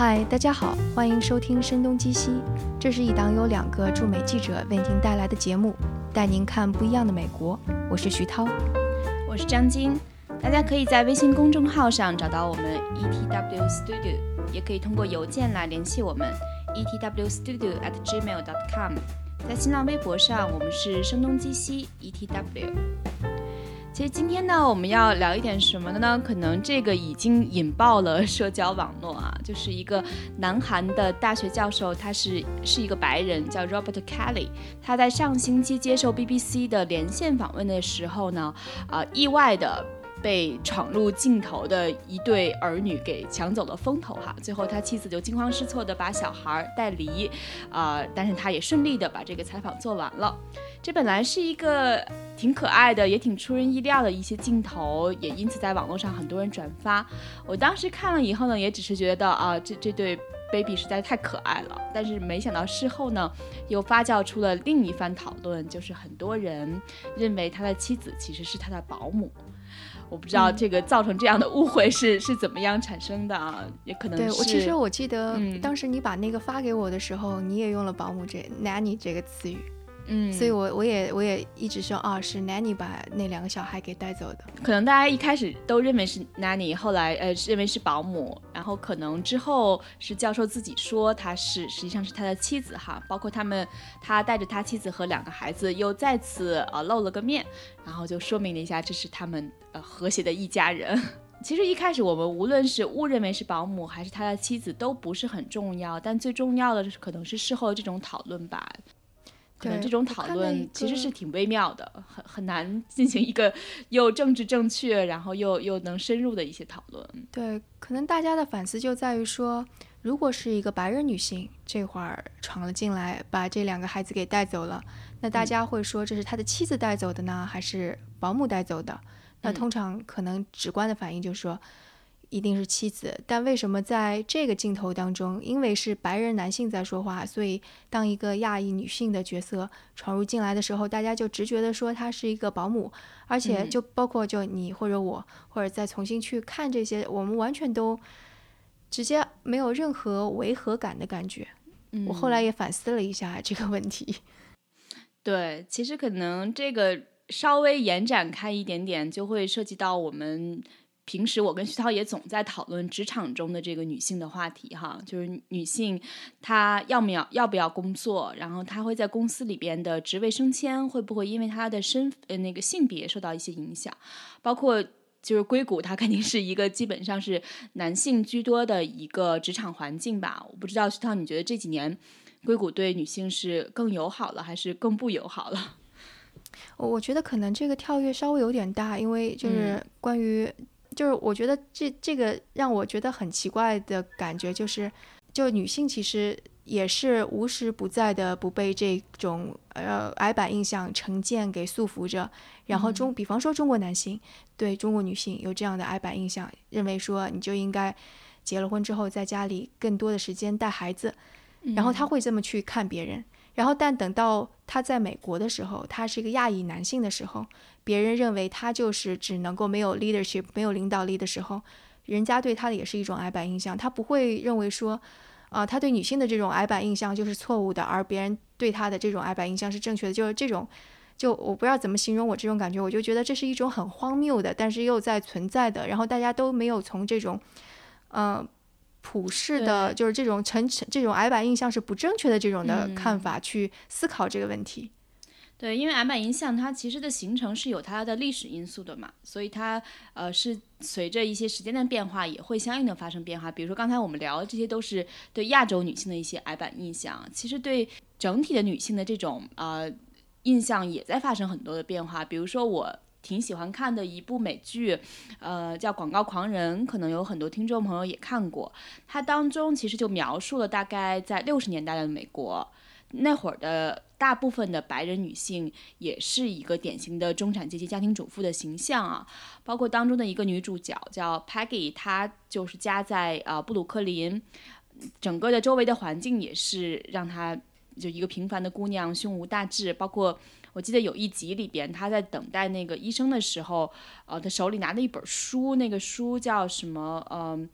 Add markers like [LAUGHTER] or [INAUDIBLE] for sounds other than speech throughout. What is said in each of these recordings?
嗨，大家好，欢迎收听《声东击西》，这是一档由两个驻美记者为您带来的节目，带您看不一样的美国。我是徐涛，我是张晶。大家可以在微信公众号上找到我们 ETW Studio，也可以通过邮件来联系我们 ETWStudio at gmail.com。在新浪微博上，我们是声东击西 ETW。其实今天呢，我们要聊一点什么的呢？可能这个已经引爆了社交网络啊，就是一个南韩的大学教授，他是是一个白人，叫 Robert Kelly。他在上星期接受 BBC 的连线访问的时候呢，啊，意外的。被闯入镜头的一对儿女给抢走了风头哈，最后他妻子就惊慌失措的把小孩带离，啊，但是他也顺利的把这个采访做完了。这本来是一个挺可爱的，也挺出人意料的一些镜头，也因此在网络上很多人转发。我当时看了以后呢，也只是觉得啊，这这对 baby 实在太可爱了。但是没想到事后呢，又发酵出了另一番讨论，就是很多人认为他的妻子其实是他的保姆。我不知道这个造成这样的误会是 [LAUGHS] 是怎么样产生的啊？也可能对我其实我记得当时你把那个发给我的时候，你也用了“保姆”这 “nanny” 这个词语。嗯，所以，我我也我也一直说啊，是 nanny 把那两个小孩给带走的。可能大家一开始都认为是 nanny，后来呃认为是保姆，然后可能之后是教授自己说他是，实际上是他的妻子哈。包括他们，他带着他妻子和两个孩子又再次呃露了个面，然后就说明了一下这是他们呃和谐的一家人。[LAUGHS] 其实一开始我们无论是误认为是保姆还是他的妻子都不是很重要，但最重要的可能是事后这种讨论吧。可能这种讨论其实是挺微妙的，很很难进行一个又政治正确，然后又又能深入的一些讨论。对，可能大家的反思就在于说，如果是一个白人女性这会儿闯了进来，把这两个孩子给带走了，那大家会说这是他的妻子带走的呢，还是保姆带走的？那通常可能直观的反应就是说。一定是妻子，但为什么在这个镜头当中，因为是白人男性在说话，所以当一个亚裔女性的角色闯入进来的时候，大家就直觉的说她是一个保姆，而且就包括就你或者我，或者再重新去看这些，我们完全都直接没有任何违和感的感觉。我后来也反思了一下这个问题。[LAUGHS] 对，其实可能这个稍微延展开一点点，就会涉及到我们。平时我跟徐涛也总在讨论职场中的这个女性的话题哈，就是女性她要不要要不要工作，然后她会在公司里边的职位升迁会不会因为她的身呃那个性别受到一些影响，包括就是硅谷它肯定是一个基本上是男性居多的一个职场环境吧，我不知道徐涛你觉得这几年硅谷对女性是更友好了还是更不友好了？我我觉得可能这个跳跃稍微有点大，因为就是关于。就是我觉得这这个让我觉得很奇怪的感觉，就是就女性其实也是无时不在的不被这种呃矮板印象成见给束缚着。然后中比方说中国男性对中国女性有这样的矮板印象，认为说你就应该结了婚之后在家里更多的时间带孩子，然后他会这么去看别人。然后但等到他在美国的时候，他是一个亚裔男性的时候。别人认为他就是只能够没有 leadership 没有领导力的时候，人家对他的也是一种矮板印象。他不会认为说，啊，他对女性的这种矮板印象就是错误的，而别人对他的这种矮板印象是正确的。就是这种，就我不知道怎么形容我这种感觉，我就觉得这是一种很荒谬的，但是又在存在的。然后大家都没有从这种，嗯，普世的，就是这种成这种矮板印象是不正确的这种的看法去思考这个问题。对，因为矮板印象它其实的形成是有它的历史因素的嘛，所以它呃是随着一些时间的变化也会相应的发生变化。比如说刚才我们聊的这些都是对亚洲女性的一些矮板印象，其实对整体的女性的这种呃印象也在发生很多的变化。比如说我挺喜欢看的一部美剧，呃叫《广告狂人》，可能有很多听众朋友也看过，它当中其实就描述了大概在六十年代的美国。那会儿的大部分的白人女性也是一个典型的中产阶级家庭主妇的形象啊，包括当中的一个女主角叫 Peggy，她就是家在呃布鲁克林，整个的周围的环境也是让她就一个平凡的姑娘，胸无大志。包括我记得有一集里边，她在等待那个医生的时候，呃，她手里拿着一本书，那个书叫什么？嗯。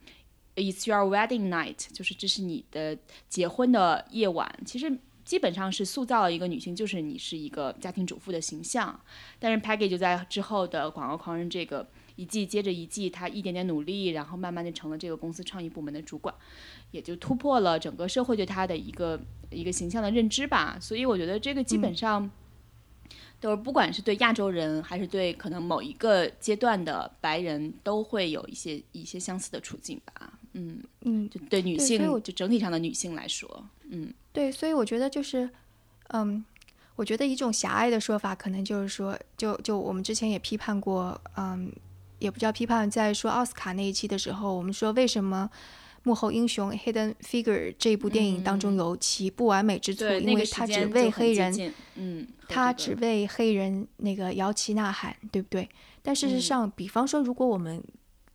It's your wedding night，就是这是你的结婚的夜晚。其实基本上是塑造了一个女性，就是你是一个家庭主妇的形象。但是 Peggy 就在之后的《广告狂人》这个一季接着一季，她一点点努力，然后慢慢的成了这个公司创意部门的主管，也就突破了整个社会对她的一个一个形象的认知吧。所以我觉得这个基本上。都是不管是对亚洲人，还是对可能某一个阶段的白人，都会有一些一些相似的处境吧。嗯嗯，就对女性，就整体上的女性来说，嗯，对，所以我觉得就是，嗯，我觉得一种狭隘的说法，可能就是说，就就我们之前也批判过，嗯，也不叫批判，在说奥斯卡那一期的时候，我们说为什么。幕后英雄 Hidden Figure 这部电影当中有其不完美之处，因为他只为黑人，嗯，他只为黑人那个摇旗呐喊，对不对？但事实上，比方说，如果我们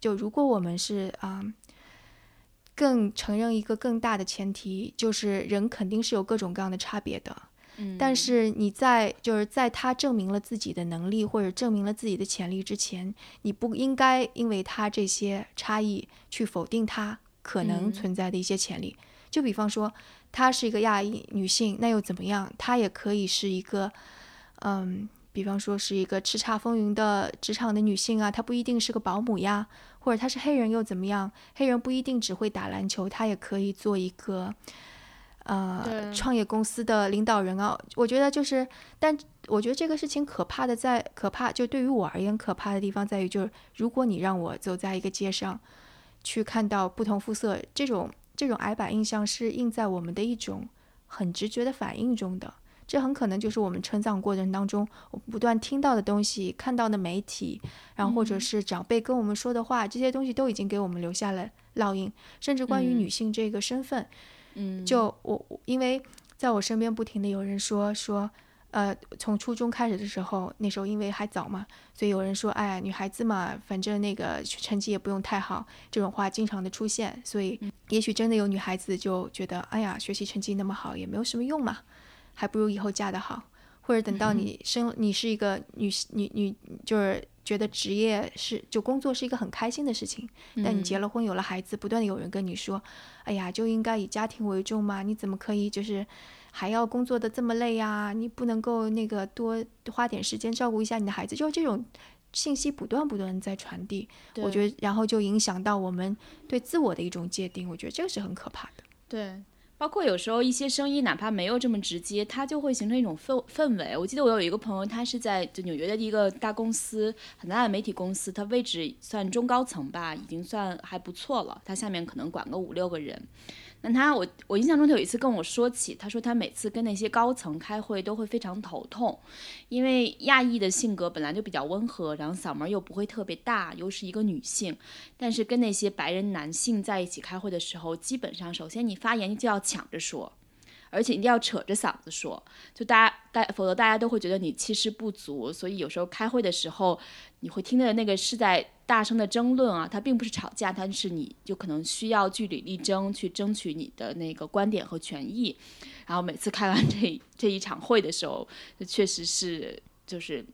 就如果我们是啊，更承认一个更大的前提，就是人肯定是有各种各样的差别的。嗯，但是你在就是在他证明了自己的能力或者证明了自己的潜力之前，你不应该因为他这些差异去否定他。可能存在的一些潜力，就比方说，她是一个亚裔女性，那又怎么样？她也可以是一个，嗯，比方说是一个叱咤风云的职场的女性啊，她不一定是个保姆呀，或者她是黑人又怎么样？黑人不一定只会打篮球，她也可以做一个，呃，创业公司的领导人啊。我觉得就是，但我觉得这个事情可怕的在可怕，就对于我而言可怕的地方在于，就是如果你让我走在一个街上。去看到不同肤色这种这种矮板印象是印在我们的一种很直觉的反应中的，这很可能就是我们成长过程当中我不断听到的东西、看到的媒体，然后或者是长辈跟我们说的话，这些东西都已经给我们留下了烙印。甚至关于女性这个身份，嗯，就我因为在我身边不停的有人说说。呃，从初中开始的时候，那时候因为还早嘛，所以有人说，哎呀，女孩子嘛，反正那个成绩也不用太好，这种话经常的出现。所以，也许真的有女孩子就觉得，哎呀，学习成绩那么好也没有什么用嘛，还不如以后嫁得好，或者等到你生，你是一个女女女，就是觉得职业是就工作是一个很开心的事情。但你结了婚有了孩子，不断的有人跟你说，哎呀，就应该以家庭为重嘛，你怎么可以就是。还要工作的这么累呀？你不能够那个多花点时间照顾一下你的孩子，就是这种信息不断不断在传递。我觉得，然后就影响到我们对自我的一种界定。我觉得这个是很可怕的。对，包括有时候一些声音，哪怕没有这么直接，它就会形成一种氛氛围。我记得我有一个朋友，他是在就纽约的一个大公司，很大的媒体公司，他位置算中高层吧，已经算还不错了。他下面可能管个五六个人。那他，我我印象中他有一次跟我说起，他说他每次跟那些高层开会都会非常头痛，因为亚裔的性格本来就比较温和，然后嗓门又不会特别大，又是一个女性，但是跟那些白人男性在一起开会的时候，基本上首先你发言就要抢着说。而且一定要扯着嗓子说，就大家大，否则大家都会觉得你气势不足。所以有时候开会的时候，你会听的那个是在大声的争论啊，它并不是吵架，但是你就可能需要据理力争，去争取你的那个观点和权益。然后每次开完这这一场会的时候，确实是就是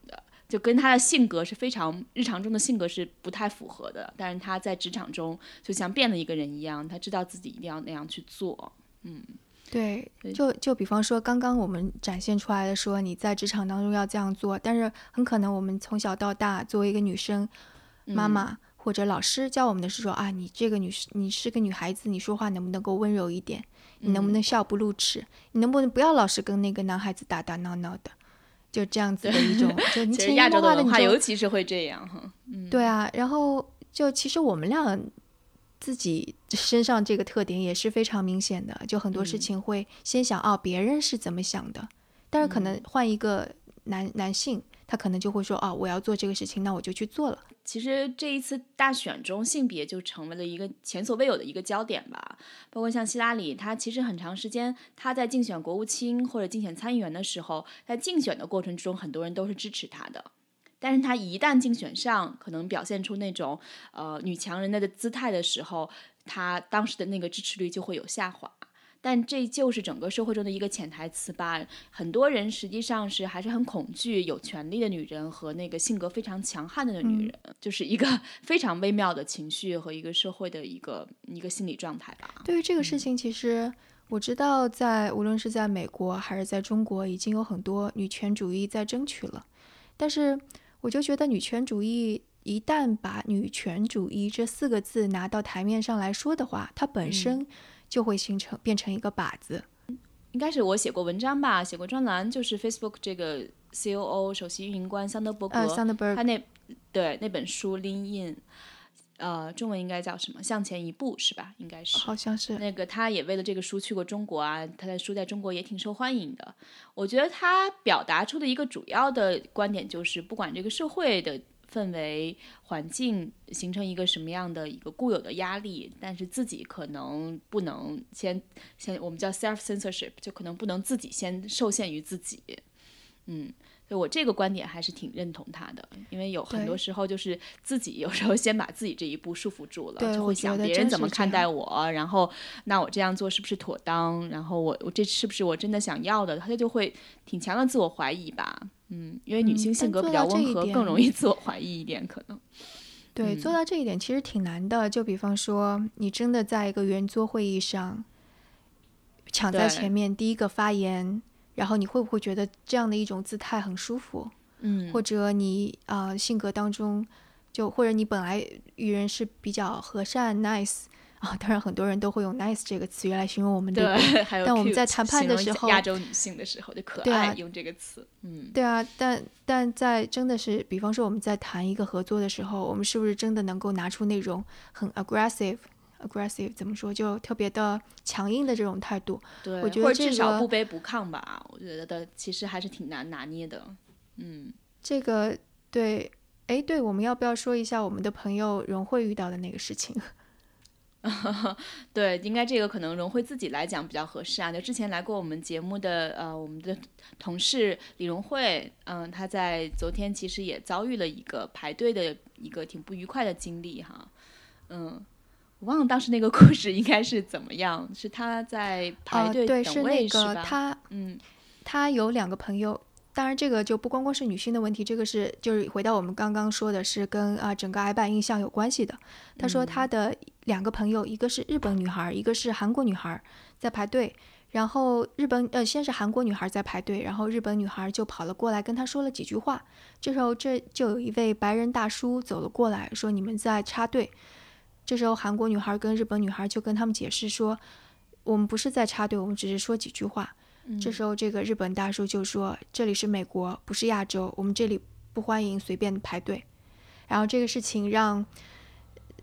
就跟他的性格是非常日常中的性格是不太符合的。但是他在职场中就像变了一个人一样，他知道自己一定要那样去做，嗯。对，就就比方说，刚刚我们展现出来的说你在职场当中要这样做，但是很可能我们从小到大作为一个女生，妈妈或者老师教我们的是说啊，你这个女士，你是个女孩子，你说话能不能够温柔一点？你能不能笑不露齿？你能不能不要老是跟那个男孩子打打闹闹的？就这样子的一种，就 [LAUGHS] 你潜移默化的，你尤其是会这样哈。对啊，然后就其实我们俩。自己身上这个特点也是非常明显的，就很多事情会先想哦，别人是怎么想的，但是可能换一个男男性，他可能就会说哦，我要做这个事情，那我就去做了。其实这一次大选中，性别就成为了一个前所未有的一个焦点吧。包括像希拉里，她其实很长时间，她在竞选国务卿或者竞选参议员的时候，在竞选的过程之中，很多人都是支持她的。但是她一旦竞选上，可能表现出那种呃女强人的的姿态的时候，她当时的那个支持率就会有下滑。但这就是整个社会中的一个潜台词吧。很多人实际上是还是很恐惧有权利的女人和那个性格非常强悍的女人，就是一个 [LAUGHS] 非常微妙的情绪和一个社会的一个一个心理状态吧。对于这个事情，其实我知道，在无论是在美国还是在中国，已经有很多女权主义在争取了。但是，我就觉得女权主义一旦把女权主义这四个字拿到台面上来说的话，它本身。就会形成变成一个靶子，应该是我写过文章吧，写过专栏，就是 Facebook 这个 COO 首席运营官桑德伯格，他那对那本书《Lean In》，呃，中文应该叫什么？向前一步是吧？应该是，好像是那个他也为了这个书去过中国啊，他的书在中国也挺受欢迎的。我觉得他表达出的一个主要的观点就是，不管这个社会的。氛围环境形成一个什么样的一个固有的压力，但是自己可能不能先先我们叫 self censorship，就可能不能自己先受限于自己，嗯。所以我这个观点还是挺认同他的，因为有很多时候就是自己有时候先把自己这一步束缚住了，就会想别人怎么看待我，然后那我这样做是不是妥当？然后我我这是不是我真的想要的？他就会挺强的自我怀疑吧，嗯，因为女性性格比较温和，更容易自我怀疑一点，可能。对，做到这一点其实挺难的。就比方说，你真的在一个圆桌会议上抢在前面第一个发言。然后你会不会觉得这样的一种姿态很舒服？嗯，或者你啊性格当中，就或者你本来与人是比较和善 nice 啊，当然很多人都会用 nice 这个词语来形容我们对，但我们在谈判的时候，亚洲女性的时候就可爱用这个词，嗯，对啊，但但在真的是，比方说我们在谈一个合作的时候，我们是不是真的能够拿出那种很 aggressive？aggressive 怎么说？就特别的强硬的这种态度，对，我觉得至少不卑不亢吧。我觉得的其实还是挺难拿捏的。嗯，这个对，哎，对，我们要不要说一下我们的朋友荣慧遇到的那个事情？[LAUGHS] 对，应该这个可能荣慧自己来讲比较合适啊。就之前来过我们节目的呃，我们的同事李荣慧，嗯，她在昨天其实也遭遇了一个排队的一个挺不愉快的经历哈，嗯。我忘了当时那个故事应该是怎么样，是他在排队等位是吧？他嗯，他有两个朋友，当然这个就不光光是女性的问题，这个是就是回到我们刚刚说的是跟啊整个矮板印象有关系的。他说他的两个朋友，一个是日本女孩，一个是韩国女孩，在排队。然后日本呃先是韩国女孩在排队，然后日本女孩就跑了过来跟他说了几句话。这时候这就有一位白人大叔走了过来，说你们在插队。这时候，韩国女孩跟日本女孩就跟他们解释说：“我们不是在插队，我们只是说几句话。”这时候，这个日本大叔就说：“这里是美国，不是亚洲，我们这里不欢迎随便排队。”然后这个事情让，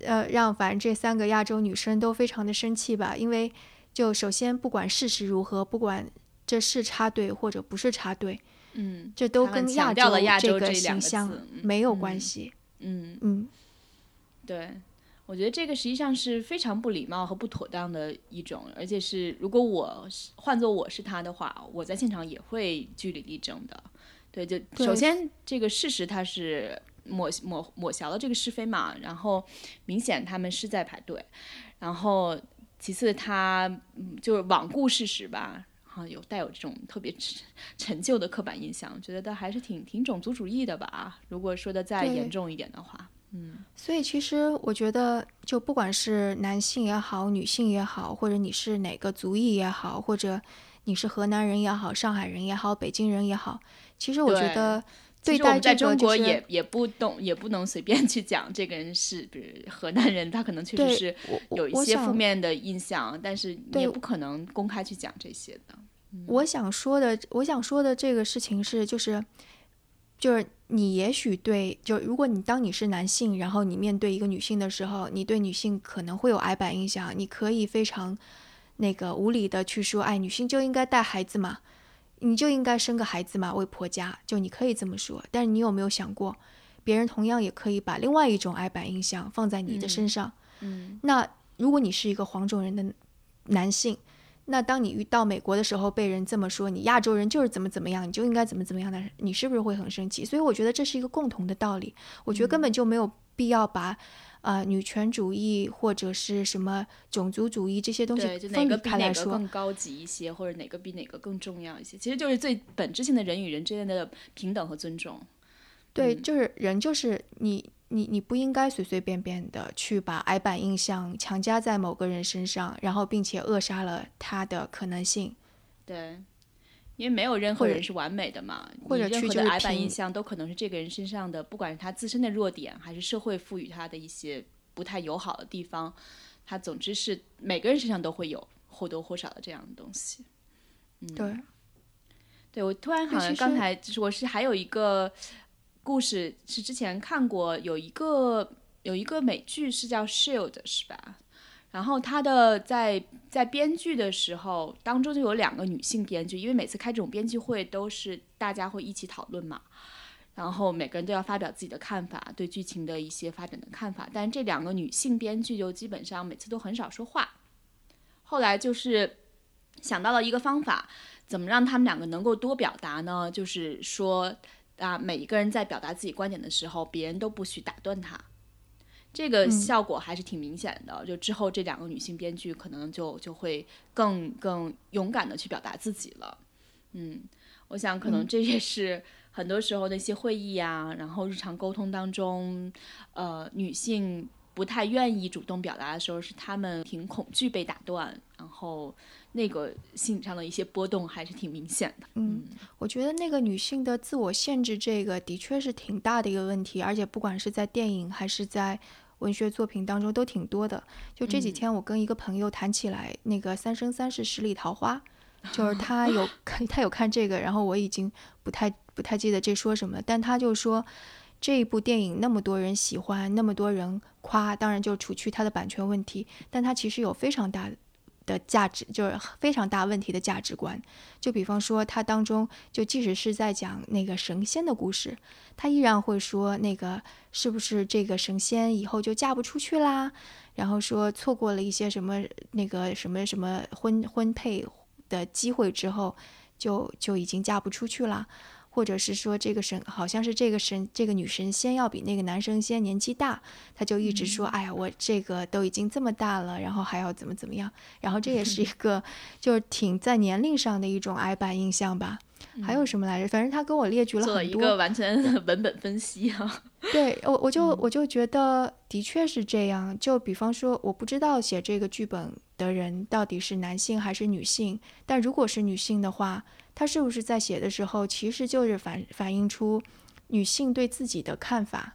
呃，让反正这三个亚洲女生都非常的生气吧，因为就首先不管事实如何，不管这是插队或者不是插队，嗯，这都跟亚洲这个形象没有关系。嗯嗯，对。我觉得这个实际上是非常不礼貌和不妥当的一种，而且是如果我换做我是他的话，我在现场也会据理力争的。对，就首先这个事实他是抹抹抹消了这个是非嘛，然后明显他们是在排队，然后其次他就是罔顾事实吧，啊，有带有这种特别陈旧的刻板印象，觉得他还是挺挺种族主义的吧。如果说的再严重一点的话。嗯，所以其实我觉得，就不管是男性也好，女性也好，或者你是哪个族裔也好，或者你是河南人也好，上海人也好，北京人也好，其实我觉得，对待在中国也也不懂，也不能随便去讲这个人是，比如河南人，他可能确实是有一些负面的印象，但是你也不可能公开去讲这些的。我想说的，我想说的这个事情是，就是。就是你也许对，就如果你当你是男性，然后你面对一个女性的时候，你对女性可能会有矮板印象，你可以非常那个无理的去说，哎，女性就应该带孩子嘛，你就应该生个孩子嘛，为婆家，就你可以这么说。但是你有没有想过，别人同样也可以把另外一种矮板印象放在你的身上？嗯，那如果你是一个黄种人的男性。那当你遇到美国的时候，被人这么说，你亚洲人就是怎么怎么样，你就应该怎么怎么样的，你是不是会很生气？所以我觉得这是一个共同的道理。我觉得根本就没有必要把。啊，女权主义或者是什么种族主义这些东西分离开来说，更高级一些，或者哪个比哪个更重要一些？其实就是最本质性的人与人之间的平等和尊重。对，就是人，就是你，你，你不应该随随便便的去把矮板印象强加在某个人身上，然后并且扼杀了他的可能性。对。因为没有任何人是完美的嘛，或者任何的矮板印象都可能是这个人身上的，不管是他自身的弱点，还是社会赋予他的一些不太友好的地方，他总之是每个人身上都会有或多或少的这样的东西。嗯，对，对我突然好像刚才就是我是还有一个故事是之前看过，有一个有一个美剧是叫《Shield》是吧？然后他的在在编剧的时候当中就有两个女性编剧，因为每次开这种编剧会都是大家会一起讨论嘛，然后每个人都要发表自己的看法，对剧情的一些发展的看法。但这两个女性编剧就基本上每次都很少说话。后来就是想到了一个方法，怎么让他们两个能够多表达呢？就是说啊，每一个人在表达自己观点的时候，别人都不许打断他。这个效果还是挺明显的，就之后这两个女性编剧可能就就会更更勇敢的去表达自己了。嗯，我想可能这也是很多时候那些会议啊，然后日常沟通当中，呃，女性不太愿意主动表达的时候，是他们挺恐惧被打断，然后那个心理上的一些波动还是挺明显的。嗯，我觉得那个女性的自我限制，这个的确是挺大的一个问题，而且不管是在电影还是在。文学作品当中都挺多的。就这几天，我跟一个朋友谈起来，那个《三生三世十里桃花 [LAUGHS]》，就是他有看，他有看这个，然后我已经不太不太记得这说什么。但他就说，这一部电影那么多人喜欢，那么多人夸，当然就除去它的版权问题，但它其实有非常大的。价值就是非常大问题的价值观，就比方说，它当中就即使是在讲那个神仙的故事，他依然会说那个是不是这个神仙以后就嫁不出去啦？然后说错过了一些什么那个什么什么婚婚配的机会之后，就就已经嫁不出去了。或者是说这个神好像是这个神这个女神仙要比那个男神仙年纪大，他就一直说，哎呀，我这个都已经这么大了，然后还要怎么怎么样，然后这也是一 [LAUGHS] 个就是挺在年龄上的一种矮板印象吧。还有什么来着？反正他跟我列举了很多，一个完全 [LAUGHS] 文本分析啊。对我我就我就觉得的确是这样。就比方说，我不知道写这个剧本的人到底是男性还是女性，但如果是女性的话。他是不是在写的时候，其实就是反反映出女性对自己的看法，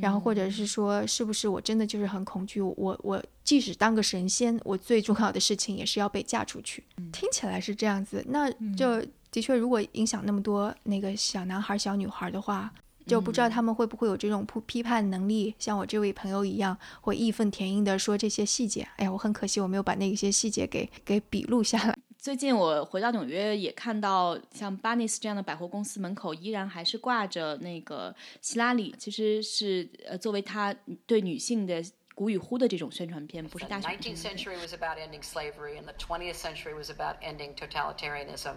然后或者是说，是不是我真的就是很恐惧？我我即使当个神仙，我最重要的事情也是要被嫁出去。听起来是这样子，那就的确，如果影响那么多那个小男孩、小女孩的话，就不知道他们会不会有这种批批判能力，像我这位朋友一样，会义愤填膺地说这些细节。哎呀，我很可惜，我没有把那些细节给给笔录下来。最近我回到纽约，也看到像 Barneys 这样的百货公司门口依然还是挂着那个希拉里，其实是呃作为他对女性的鼓与呼的这种宣传片，不是大选。The 19th century was about ending slavery, and the 20th century was about ending totalitarianism.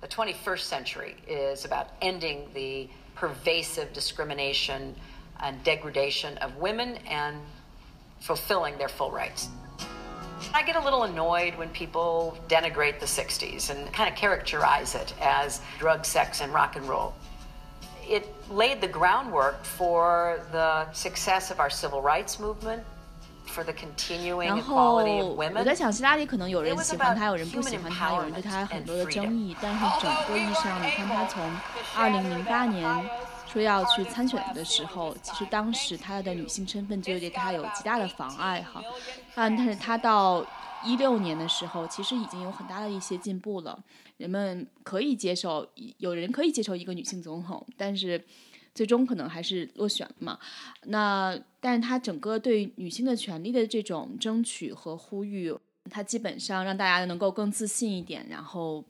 The 21st century is about ending the pervasive discrimination and degradation of women and fulfilling their full rights. I get a little annoyed when people denigrate the 60s and kind of characterize it as drug, sex, and rock and roll. It laid the groundwork for the success of our civil rights movement. For the continuing equality of women. 我在想，希拉里可能有人喜欢他，有人不喜欢他，有人对他很多的争议。但是整个意义上，你看他从2008年 说要去参选的时候，其实当时她的女性身份就对她有极大的妨碍哈。嗯，但是她到一六年的时候，其实已经有很大的一些进步了。人们可以接受，有人可以接受一个女性总统，但是最终可能还是落选了嘛。那但是她整个对女性的权利的这种争取和呼吁，她基本上让大家能够更自信一点，然后。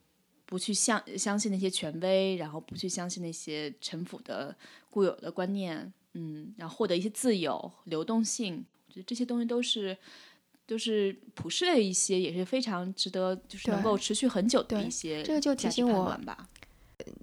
不去相相信那些权威，然后不去相信那些陈腐的固有的观念，嗯，然后获得一些自由、流动性，我觉得这些东西都是都是普世的一些，也是非常值得，就是能够持续很久的一些。这个就提醒我吧，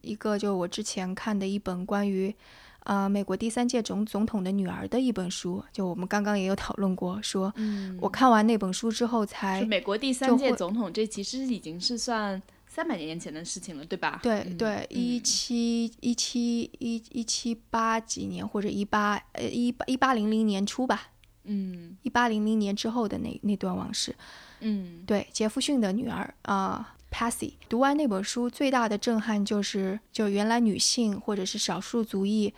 一个就我之前看的一本关于呃美国第三届总总统的女儿的一本书。就我们刚刚也有讨论过，说我看完那本书之后才美国第三届总统，这其实已经是算三百年前的事情了，对吧？对对，一七一七一一七八几年或者一八呃一八一八零零年初吧。嗯，一八零零年之后的那那段往事，嗯，对，杰弗逊的女儿啊，Patsy，读完那本书最大的震撼就是，就原来女性或者是少数族裔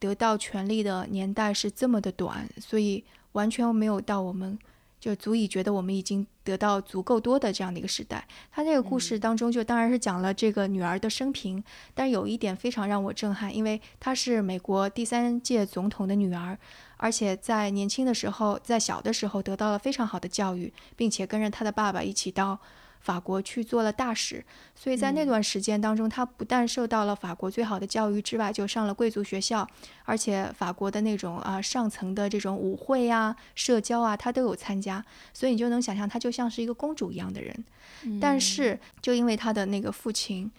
得到权利的年代是这么的短，所以完全没有到我们。就足以觉得我们已经得到足够多的这样的一个时代。他这个故事当中，就当然是讲了这个女儿的生平，但有一点非常让我震撼，因为她是美国第三届总统的女儿，而且在年轻的时候，在小的时候得到了非常好的教育，并且跟着她的爸爸一起到。法国去做了大使，所以在那段时间当中，他不但受到了法国最好的教育之外，就上了贵族学校，而且法国的那种啊上层的这种舞会啊、社交啊，他都有参加，所以你就能想象他就像是一个公主一样的人。但是就因为他的那个父亲，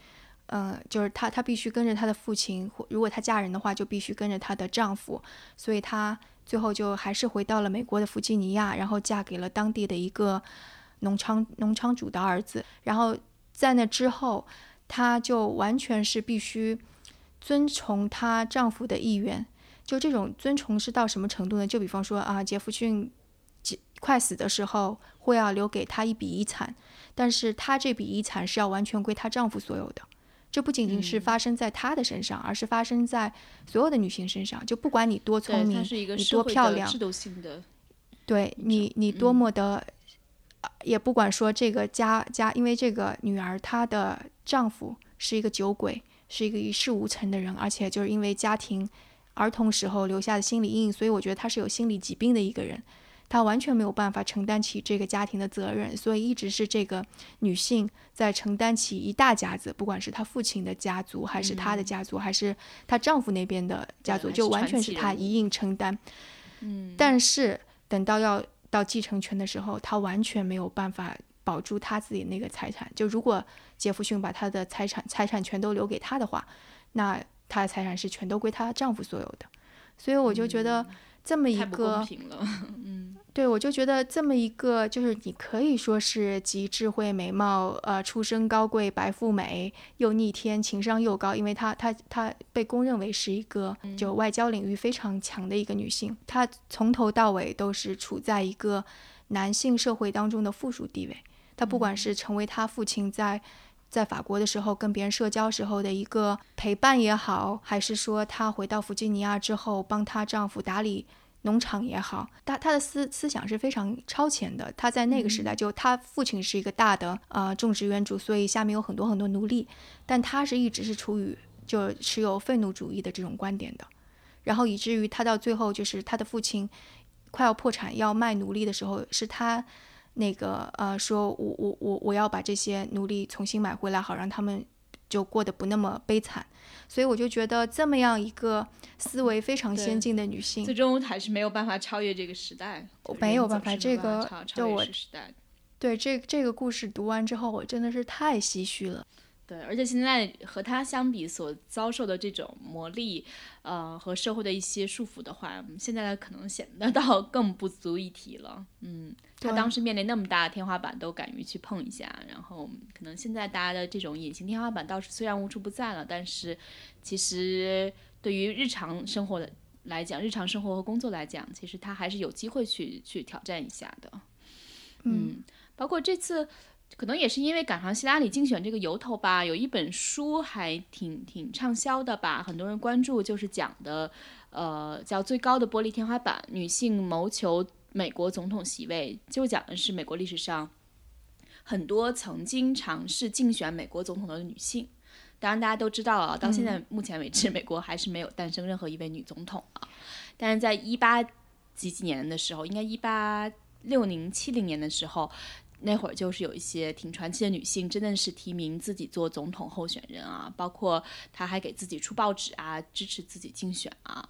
嗯，就是她，她必须跟着她的父亲，如果她嫁人的话，就必须跟着她的丈夫，所以她最后就还是回到了美国的弗吉尼亚，然后嫁给了当地的一个。农场农场主的儿子，然后在那之后，她就完全是必须遵从她丈夫的意愿。就这种遵从是到什么程度呢？就比方说啊，杰弗逊快死的时候会要留给她一笔遗产，但是她这笔遗产是要完全归她丈夫所有的。这不仅仅是发生在她的身上，而是发生在所有的女性身上。就不管你多聪明，你多漂亮，对你，你多么的。也不管说这个家家，因为这个女儿她的丈夫是一个酒鬼，是一个一事无成的人，而且就是因为家庭儿童时候留下的心理阴影，所以我觉得他是有心理疾病的一个人，他完全没有办法承担起这个家庭的责任，所以一直是这个女性在承担起一大家子，不管是她父亲的家族，还是她的家族，还是她丈夫那边的家族，就完全是她一应承担。嗯，但是等到要。到继承权的时候，他完全没有办法保住他自己那个财产。就如果杰弗逊把他的财产财产全都留给他的话，那他的财产是全都归她丈夫所有的。所以我就觉得。这么一个，[LAUGHS] 嗯，对，我就觉得这么一个，就是你可以说是集智慧、美貌，呃，出身高贵、白富美，又逆天，情商又高，因为她她她被公认为是一个就外交领域非常强的一个女性，她从头到尾都是处在一个男性社会当中的附属地位。她不管是成为她父亲在在法国的时候跟别人社交时候的一个陪伴也好，还是说她回到弗吉尼亚之后帮她丈夫打理农场也好，他他的思思想是非常超前的。他在那个时代，就他父亲是一个大的呃种植园主，所以下面有很多很多奴隶，但他是一直是处于就持有废奴主义的这种观点的，然后以至于他到最后就是他的父亲快要破产要卖奴隶的时候，是他。那个呃，说我我我我要把这些奴隶重新买回来，好让他们就过得不那么悲惨。所以我就觉得这么样一个思维非常先进的女性，最终还是没有办法超越这个时代。没有办法，这个对我。对这这个故事读完之后，我真的是太唏嘘了。对，而且现在和他相比所遭受的这种磨砺，呃，和社会的一些束缚的话，现在可能显得到 [LAUGHS] 更不足一提了。嗯，他当时面临那么大的天花板都敢于去碰一下，然后可能现在大家的这种隐形天花板倒是虽然无处不在了，但是其实对于日常生活的来讲，日常生活和工作来讲，其实他还是有机会去去挑战一下的。嗯，包括这次。可能也是因为赶上希拉里竞选这个由头吧，有一本书还挺挺畅销的吧，很多人关注，就是讲的，呃，叫《最高的玻璃天花板：女性谋求美国总统席位》，就讲的是美国历史上很多曾经尝试竞选美国总统的女性。当然，大家都知道啊，到现在目前为止，美国还是没有诞生任何一位女总统啊。但是在一八几几年的时候，应该一八六零七零年的时候。那会儿就是有一些挺传奇的女性，真的是提名自己做总统候选人啊，包括她还给自己出报纸啊，支持自己竞选啊，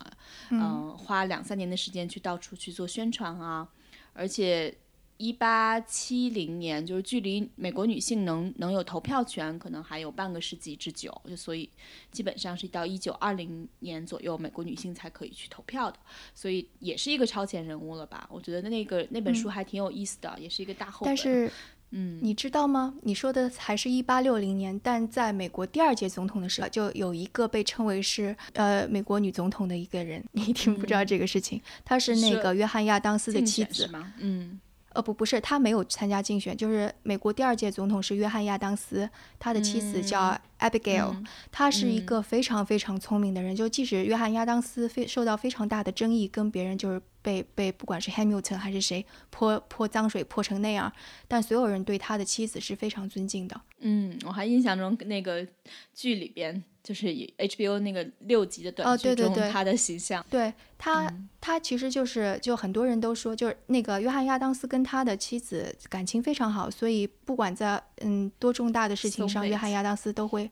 嗯，花两三年的时间去到处去做宣传啊，而且一八七零年，就是距离美国女性能能有投票权，可能还有半个世纪之久，就所以基本上是到一九二零年左右，美国女性才可以去投票的，所以也是一个超前人物了吧？我觉得那个那本书还挺有意思的，也是一个大后。但是，嗯，你知道吗？你说的还是一八六零年，但在美国第二届总统的时候，就有一个被称为是呃美国女总统的一个人，你一定不知道这个事情，她是那个约翰亚当斯的妻子吗？嗯。呃不不是，他没有参加竞选，就是美国第二届总统是约翰亚当斯，他的妻子叫 Abigail，他是一个非常非常聪明的人，就即使约翰亚当斯非受到非常大的争议，跟别人就是被被不管是 Hamilton 还是谁泼泼脏水泼成那样，但所有人对他的妻子是非常尊敬的。嗯，我还印象中那个剧里边。就是 HBO 那个六集的短剧中，他的形象，对他，他其实就是就很多人都说，就是那个约翰亚当斯跟他的妻子感情非常好，所以不管在嗯多重大的事情上，约翰亚当斯都会，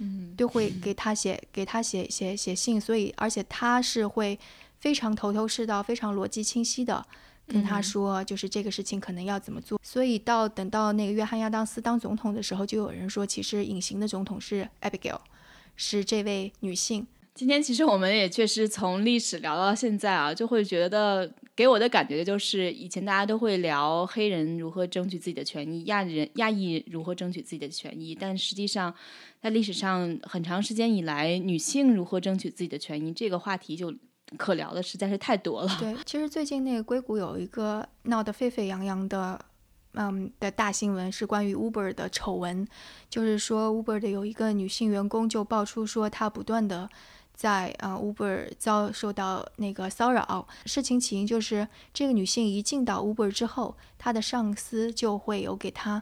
嗯，都会给他写给他写写写信，所以而且他是会非常头头是道、非常逻辑清晰的跟他说，就是这个事情可能要怎么做。所以到等到那个约翰亚当斯当总统的时候，就有人说，其实隐形的总统是 Abigail。是这位女性。今天其实我们也确实从历史聊到现在啊，就会觉得给我的感觉就是，以前大家都会聊黑人如何争取自己的权益，亚人亚裔如何争取自己的权益，但实际上在历史上很长时间以来，女性如何争取自己的权益这个话题就可聊的实在是太多了。对，其实最近那个硅谷有一个闹得沸沸扬扬的。嗯的大新闻是关于 Uber 的丑闻，就是说 Uber 的有一个女性员工就爆出说她不断的在啊 Uber 遭受到那个骚扰。事情起因就是这个女性一进到 Uber 之后，她的上司就会有给她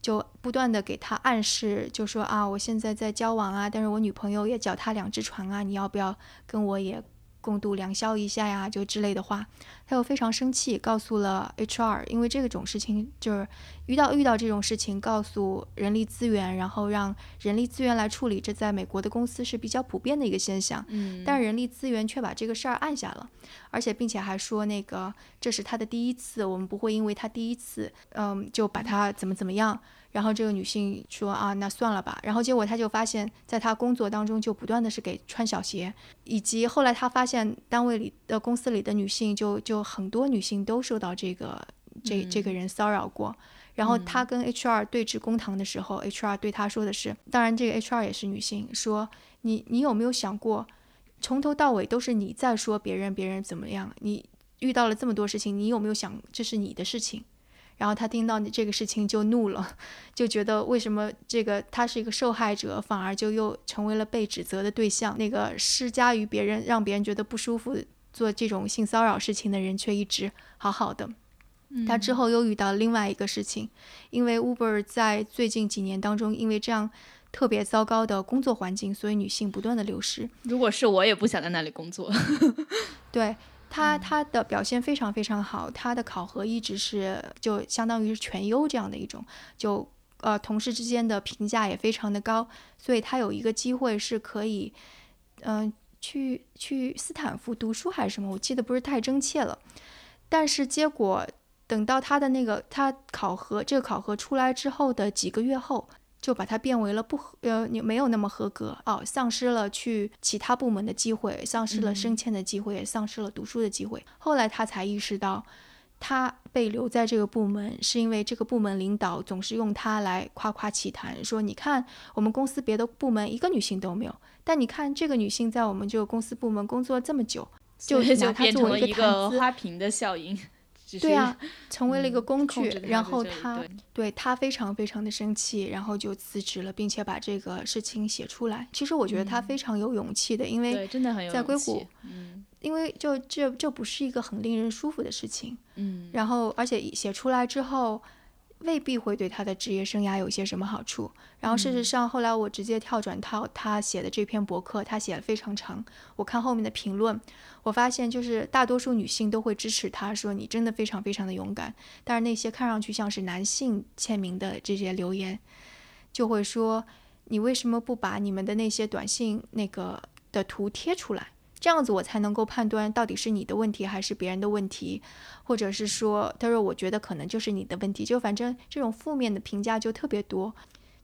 就不断的给她暗示，就说啊我现在在交往啊，但是我女朋友也脚踏两只船啊，你要不要跟我也？共度良宵一下呀，就之类的话，他又非常生气，告诉了 HR，因为这种事情就是遇到遇到这种事情，告诉人力资源，然后让人力资源来处理，这在美国的公司是比较普遍的一个现象。嗯，但人力资源却把这个事儿按下了，而且并且还说那个这是他的第一次，我们不会因为他第一次，嗯，就把他怎么怎么样。然后这个女性说啊，那算了吧。然后结果她就发现，在她工作当中就不断的是给穿小鞋，以及后来她发现单位里的公司里的女性就就很多女性都受到这个这这个人骚扰过。然后她跟 HR 对峙公堂的时候，HR 对她说的是，当然这个 HR 也是女性，说你你有没有想过，从头到尾都是你在说别人别人怎么样，你遇到了这么多事情，你有没有想这是你的事情？然后他听到你这个事情就怒了，就觉得为什么这个他是一个受害者，反而就又成为了被指责的对象。那个施加于别人，让别人觉得不舒服，做这种性骚扰事情的人，却一直好好的。他之后又遇到另外一个事情，因为 Uber 在最近几年当中，因为这样特别糟糕的工作环境，所以女性不断的流失。如果是我，也不想在那里工作。[LAUGHS] 对。他他的表现非常非常好，他的考核一直是就相当于是全优这样的一种，就呃同事之间的评价也非常的高，所以他有一个机会是可以，嗯去去斯坦福读书还是什么，我记得不是太真切了，但是结果等到他的那个他考核这个考核出来之后的几个月后。就把它变为了不合，呃，你没有那么合格哦，丧失了去其他部门的机会，丧失了升迁的机会，也丧失了读书的机会。后来他才意识到，他被留在这个部门是因为这个部门领导总是用他来夸夸其谈，说你看我们公司别的部门一个女性都没有，但你看这个女性在我们这个公司部门工作这么久，就拿她作为一个花瓶的效应。对啊，成为了一个工具，然后他对他非常非常的生气，然后就辞职了，并且把这个事情写出来。其实我觉得他非常有勇气的，因为真的很有在硅谷，因为就这这不是一个很令人舒服的事情，嗯，然后而且写出来之后。未必会对他的职业生涯有些什么好处。然后事实上，后来我直接跳转到他写的这篇博客，他写的非常长。我看后面的评论，我发现就是大多数女性都会支持他，说你真的非常非常的勇敢。但是那些看上去像是男性签名的这些留言，就会说你为什么不把你们的那些短信那个的图贴出来？这样子我才能够判断到底是你的问题还是别人的问题，或者是说，他说我觉得可能就是你的问题，就反正这种负面的评价就特别多，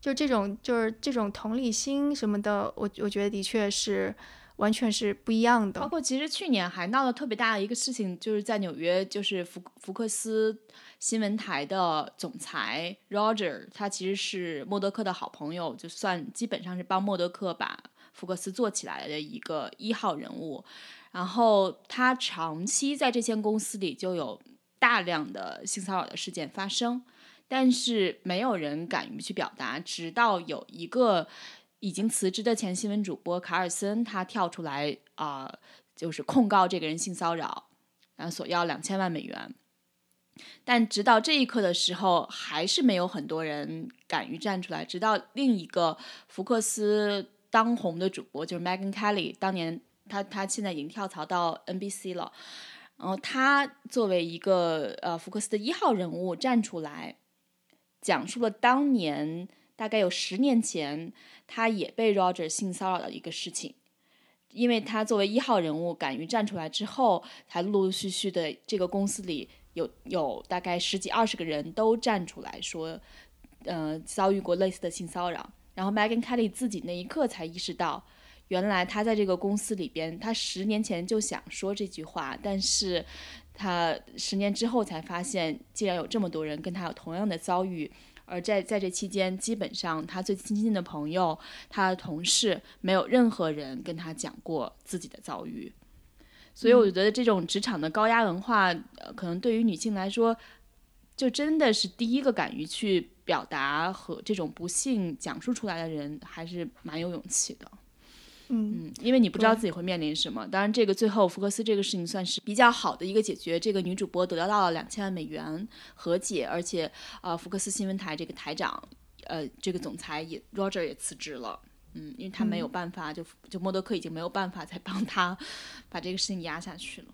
就这种就是这种同理心什么的，我我觉得的确是完全是不一样的。包括其实去年还闹得特别大的一个事情，就是在纽约，就是福福克斯新闻台的总裁 Roger，他其实是默多克的好朋友，就算基本上是帮默多克把。福克斯做起来的一个一号人物，然后他长期在这间公司里就有大量的性骚扰的事件发生，但是没有人敢于去表达，直到有一个已经辞职的前新闻主播卡尔森，他跳出来啊，就是控告这个人性骚扰，然后索要两千万美元，但直到这一刻的时候，还是没有很多人敢于站出来，直到另一个福克斯。当红的主播就是 Megan Kelly，当年他他现在已经跳槽到 NBC 了，然后他作为一个呃福克斯的一号人物站出来，讲述了当年大概有十年前他也被 Roger 性骚扰的一个事情，因为他作为一号人物敢于站出来之后，才陆陆续续的这个公司里有有大概十几二十个人都站出来说，呃遭遇过类似的性骚扰。然后 Megan Kelly 自己那一刻才意识到，原来他在这个公司里边，他十年前就想说这句话，但是他十年之后才发现，竟然有这么多人跟他有同样的遭遇，而在在这期间，基本上他最亲近的朋友、他的同事，没有任何人跟他讲过自己的遭遇，所以我觉得这种职场的高压文化，呃，可能对于女性来说。就真的是第一个敢于去表达和这种不幸讲述出来的人，还是蛮有勇气的。嗯，因为你不知道自己会面临什么。当然，这个最后福克斯这个事情算是比较好的一个解决。这个女主播得到了两千万美元和解，而且呃，福克斯新闻台这个台长，呃，这个总裁也 Roger 也辞职了。嗯，因为他没有办法，就就默多克已经没有办法再帮他把这个事情压下去了。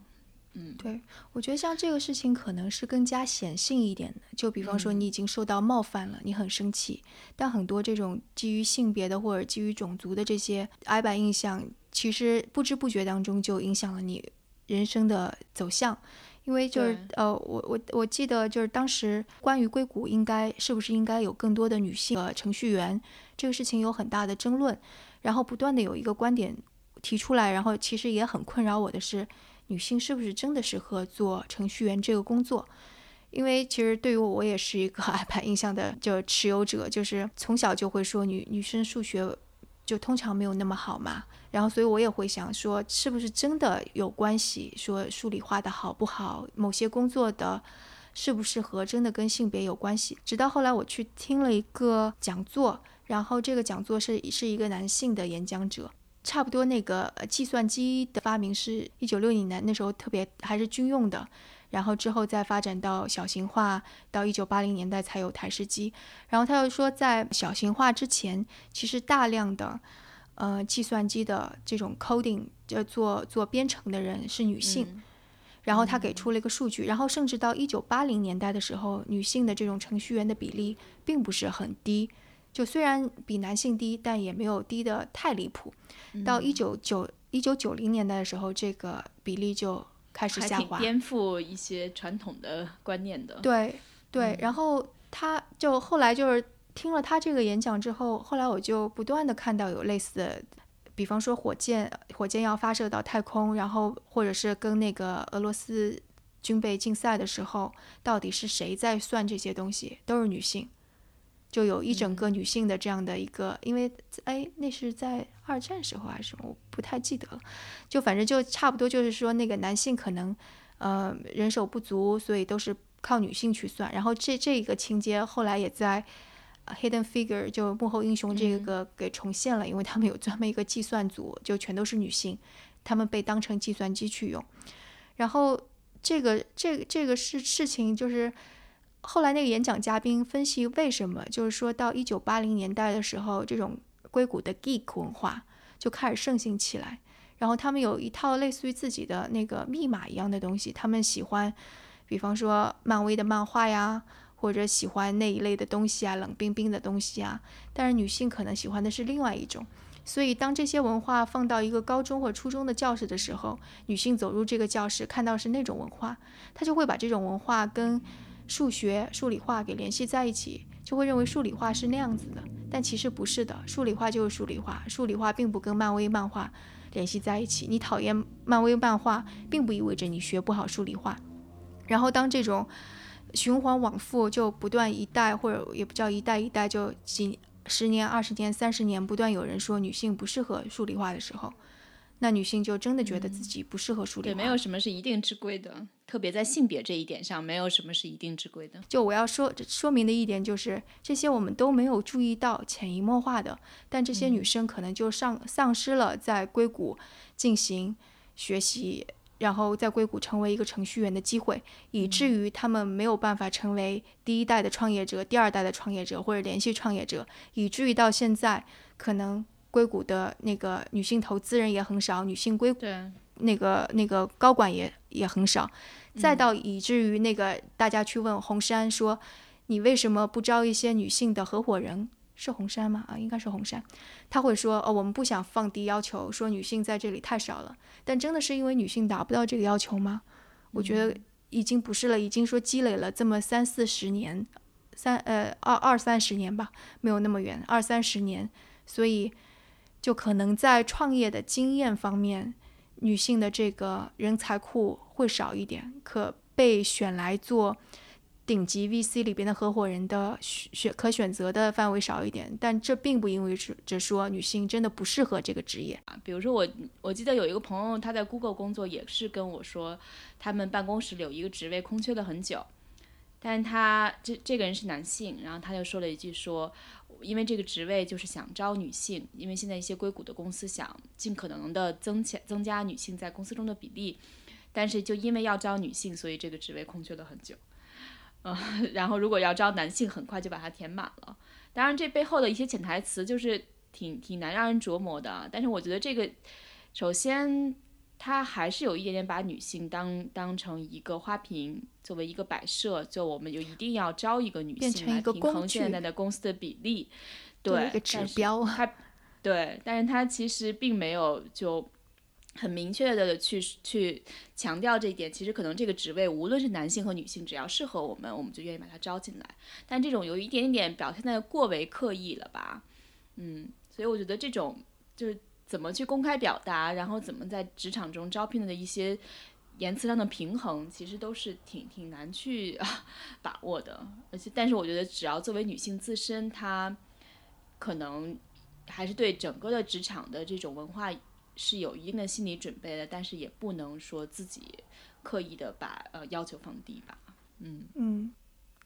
嗯，对，我觉得像这个事情可能是更加显性一点的，就比方说你已经受到冒犯了，你很生气，但很多这种基于性别的或者基于种族的这些矮板印象，其实不知不觉当中就影响了你人生的走向，因为就是呃，我我我记得就是当时关于硅谷应该是不是应该有更多的女性呃程序员这个事情有很大的争论，然后不断的有一个观点提出来，然后其实也很困扰我的是。女性是不是真的适合做程序员这个工作？因为其实对于我，我也是一个 [LAUGHS] iPad 印象的就持有者，就是从小就会说女女生数学就通常没有那么好嘛。然后所以我也会想说，是不是真的有关系？说数理化的好不好，某些工作的适不适合，真的跟性别有关系？直到后来我去听了一个讲座，然后这个讲座是是一个男性的演讲者。差不多那个计算机的发明是一九六零年，那时候特别还是军用的，然后之后再发展到小型化，到一九八零年代才有台式机。然后他又说，在小型化之前，其实大量的呃计算机的这种 coding 就做做编程的人是女性。然后他给出了一个数据，然后甚至到一九八零年代的时候，女性的这种程序员的比例并不是很低。就虽然比男性低，但也没有低的太离谱。到一九九一九九零年代的时候，这个比例就开始下滑，颠覆一些传统的观念的。对对，然后他就后来就是听了他这个演讲之后，后来我就不断的看到有类似的，比方说火箭火箭要发射到太空，然后或者是跟那个俄罗斯军备竞赛的时候，到底是谁在算这些东西，都是女性。就有一整个女性的这样的一个，因为哎，那是在二战时候还是什么，我不太记得了。就反正就差不多，就是说那个男性可能呃人手不足，所以都是靠女性去算。然后这这个情节后来也在《Hidden Figure》就幕后英雄这个给重现了，因为他们有专门一个计算组，就全都是女性，他们被当成计算机去用。然后这个这个这个事事情就是。后来那个演讲嘉宾分析为什么，就是说到一九八零年代的时候，这种硅谷的 geek 文化就开始盛行起来。然后他们有一套类似于自己的那个密码一样的东西，他们喜欢，比方说漫威的漫画呀，或者喜欢那一类的东西啊，冷冰冰的东西啊。但是女性可能喜欢的是另外一种。所以当这些文化放到一个高中或初中的教室的时候，女性走入这个教室看到是那种文化，她就会把这种文化跟数学、数理化给联系在一起，就会认为数理化是那样子的，但其实不是的，数理化就是数理化，数理化并不跟漫威漫画联系在一起。你讨厌漫威漫画，并不意味着你学不好数理化。然后当这种循环往复，就不断一代或者也不叫一代一代，就几十年、二十年、三十年，不断有人说女性不适合数理化的时候，那女性就真的觉得自己不适合梳理化。对，没有什么是一定之规的，特别在性别这一点上，没有什么是一定之规的。就我要说说明的一点就是，这些我们都没有注意到，潜移默化的，但这些女生可能就丧丧失了在硅谷进行学习。然后在硅谷成为一个程序员的机会，以至于她们没有办法成为第一代的创业者、第二代的创业者或者连续创业者，以至于到现在，可能硅谷的那个女性投资人也很少，女性硅那个那个高管也也很少，再到以至于那个大家去问红杉说，你为什么不招一些女性的合伙人？是红杉吗？啊，应该是红杉。他会说：“哦，我们不想放低要求，说女性在这里太少了。”但真的是因为女性达不到这个要求吗？我觉得已经不是了，已经说积累了这么三四十年，三呃二二三十年吧，没有那么远，二三十年。所以就可能在创业的经验方面，女性的这个人才库会少一点，可被选来做。顶级 VC 里边的合伙人的选可选择的范围少一点，但这并不意味着说女性真的不适合这个职业啊。比如说我，我记得有一个朋友他在 Google 工作，也是跟我说，他们办公室里有一个职位空缺了很久，但他这这个人是男性，然后他就说了一句说，因为这个职位就是想招女性，因为现在一些硅谷的公司想尽可能的增强增加女性在公司中的比例，但是就因为要招女性，所以这个职位空缺了很久。嗯，然后如果要招男性，很快就把它填满了。当然，这背后的一些潜台词就是挺挺难让人琢磨的。但是我觉得这个，首先它还是有一点点把女性当当成一个花瓶，作为一个摆设，就我们就一定要招一个女性来平衡现在的公司的比例，对一个指标。它对，但是他其实并没有就。很明确的去去强调这一点，其实可能这个职位无论是男性和女性，只要适合我们，我们就愿意把它招进来。但这种有一点点表现的过为刻意了吧？嗯，所以我觉得这种就是怎么去公开表达，然后怎么在职场中招聘的一些言辞上的平衡，其实都是挺挺难去 [LAUGHS] 把握的。而且，但是我觉得只要作为女性自身，她可能还是对整个的职场的这种文化。是有一定的心理准备的，但是也不能说自己刻意的把呃要求放低吧。嗯嗯，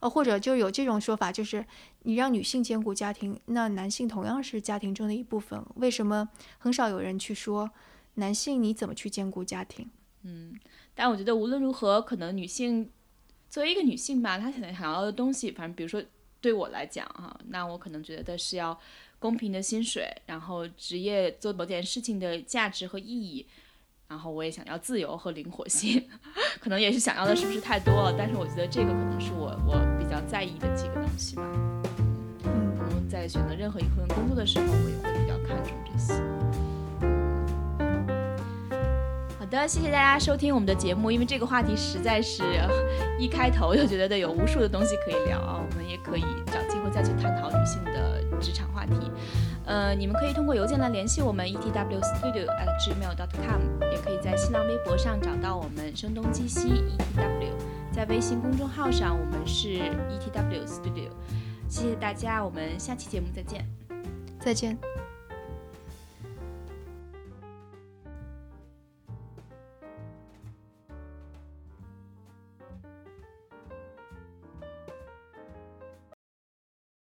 呃，或者就有这种说法，就是你让女性兼顾家庭，那男性同样是家庭中的一部分。为什么很少有人去说男性你怎么去兼顾家庭？嗯，但我觉得无论如何，可能女性作为一个女性吧，她想想要的东西，反正比如说对我来讲哈，那我可能觉得是要。公平的薪水，然后职业做某件事情的价值和意义，然后我也想要自由和灵活性，[LAUGHS] 可能也是想要的是不是太多了？但是我觉得这个可能是我我比较在意的几个东西吧。嗯，然后在选择任何一份工作的时候，我也会比较看重这些。好的，谢谢大家收听我们的节目，因为这个话题实在是一开头就觉得有无数的东西可以聊啊，我们也可以找机会再去探讨女性的。职场话题，呃，你们可以通过邮件来联系我们，ETW Studio at Gmail.com；也可以在新浪微博上找到我们声东击西 etw，在微信公众号上我们是 etw studio。谢谢大家，我们下期节目再见，再见。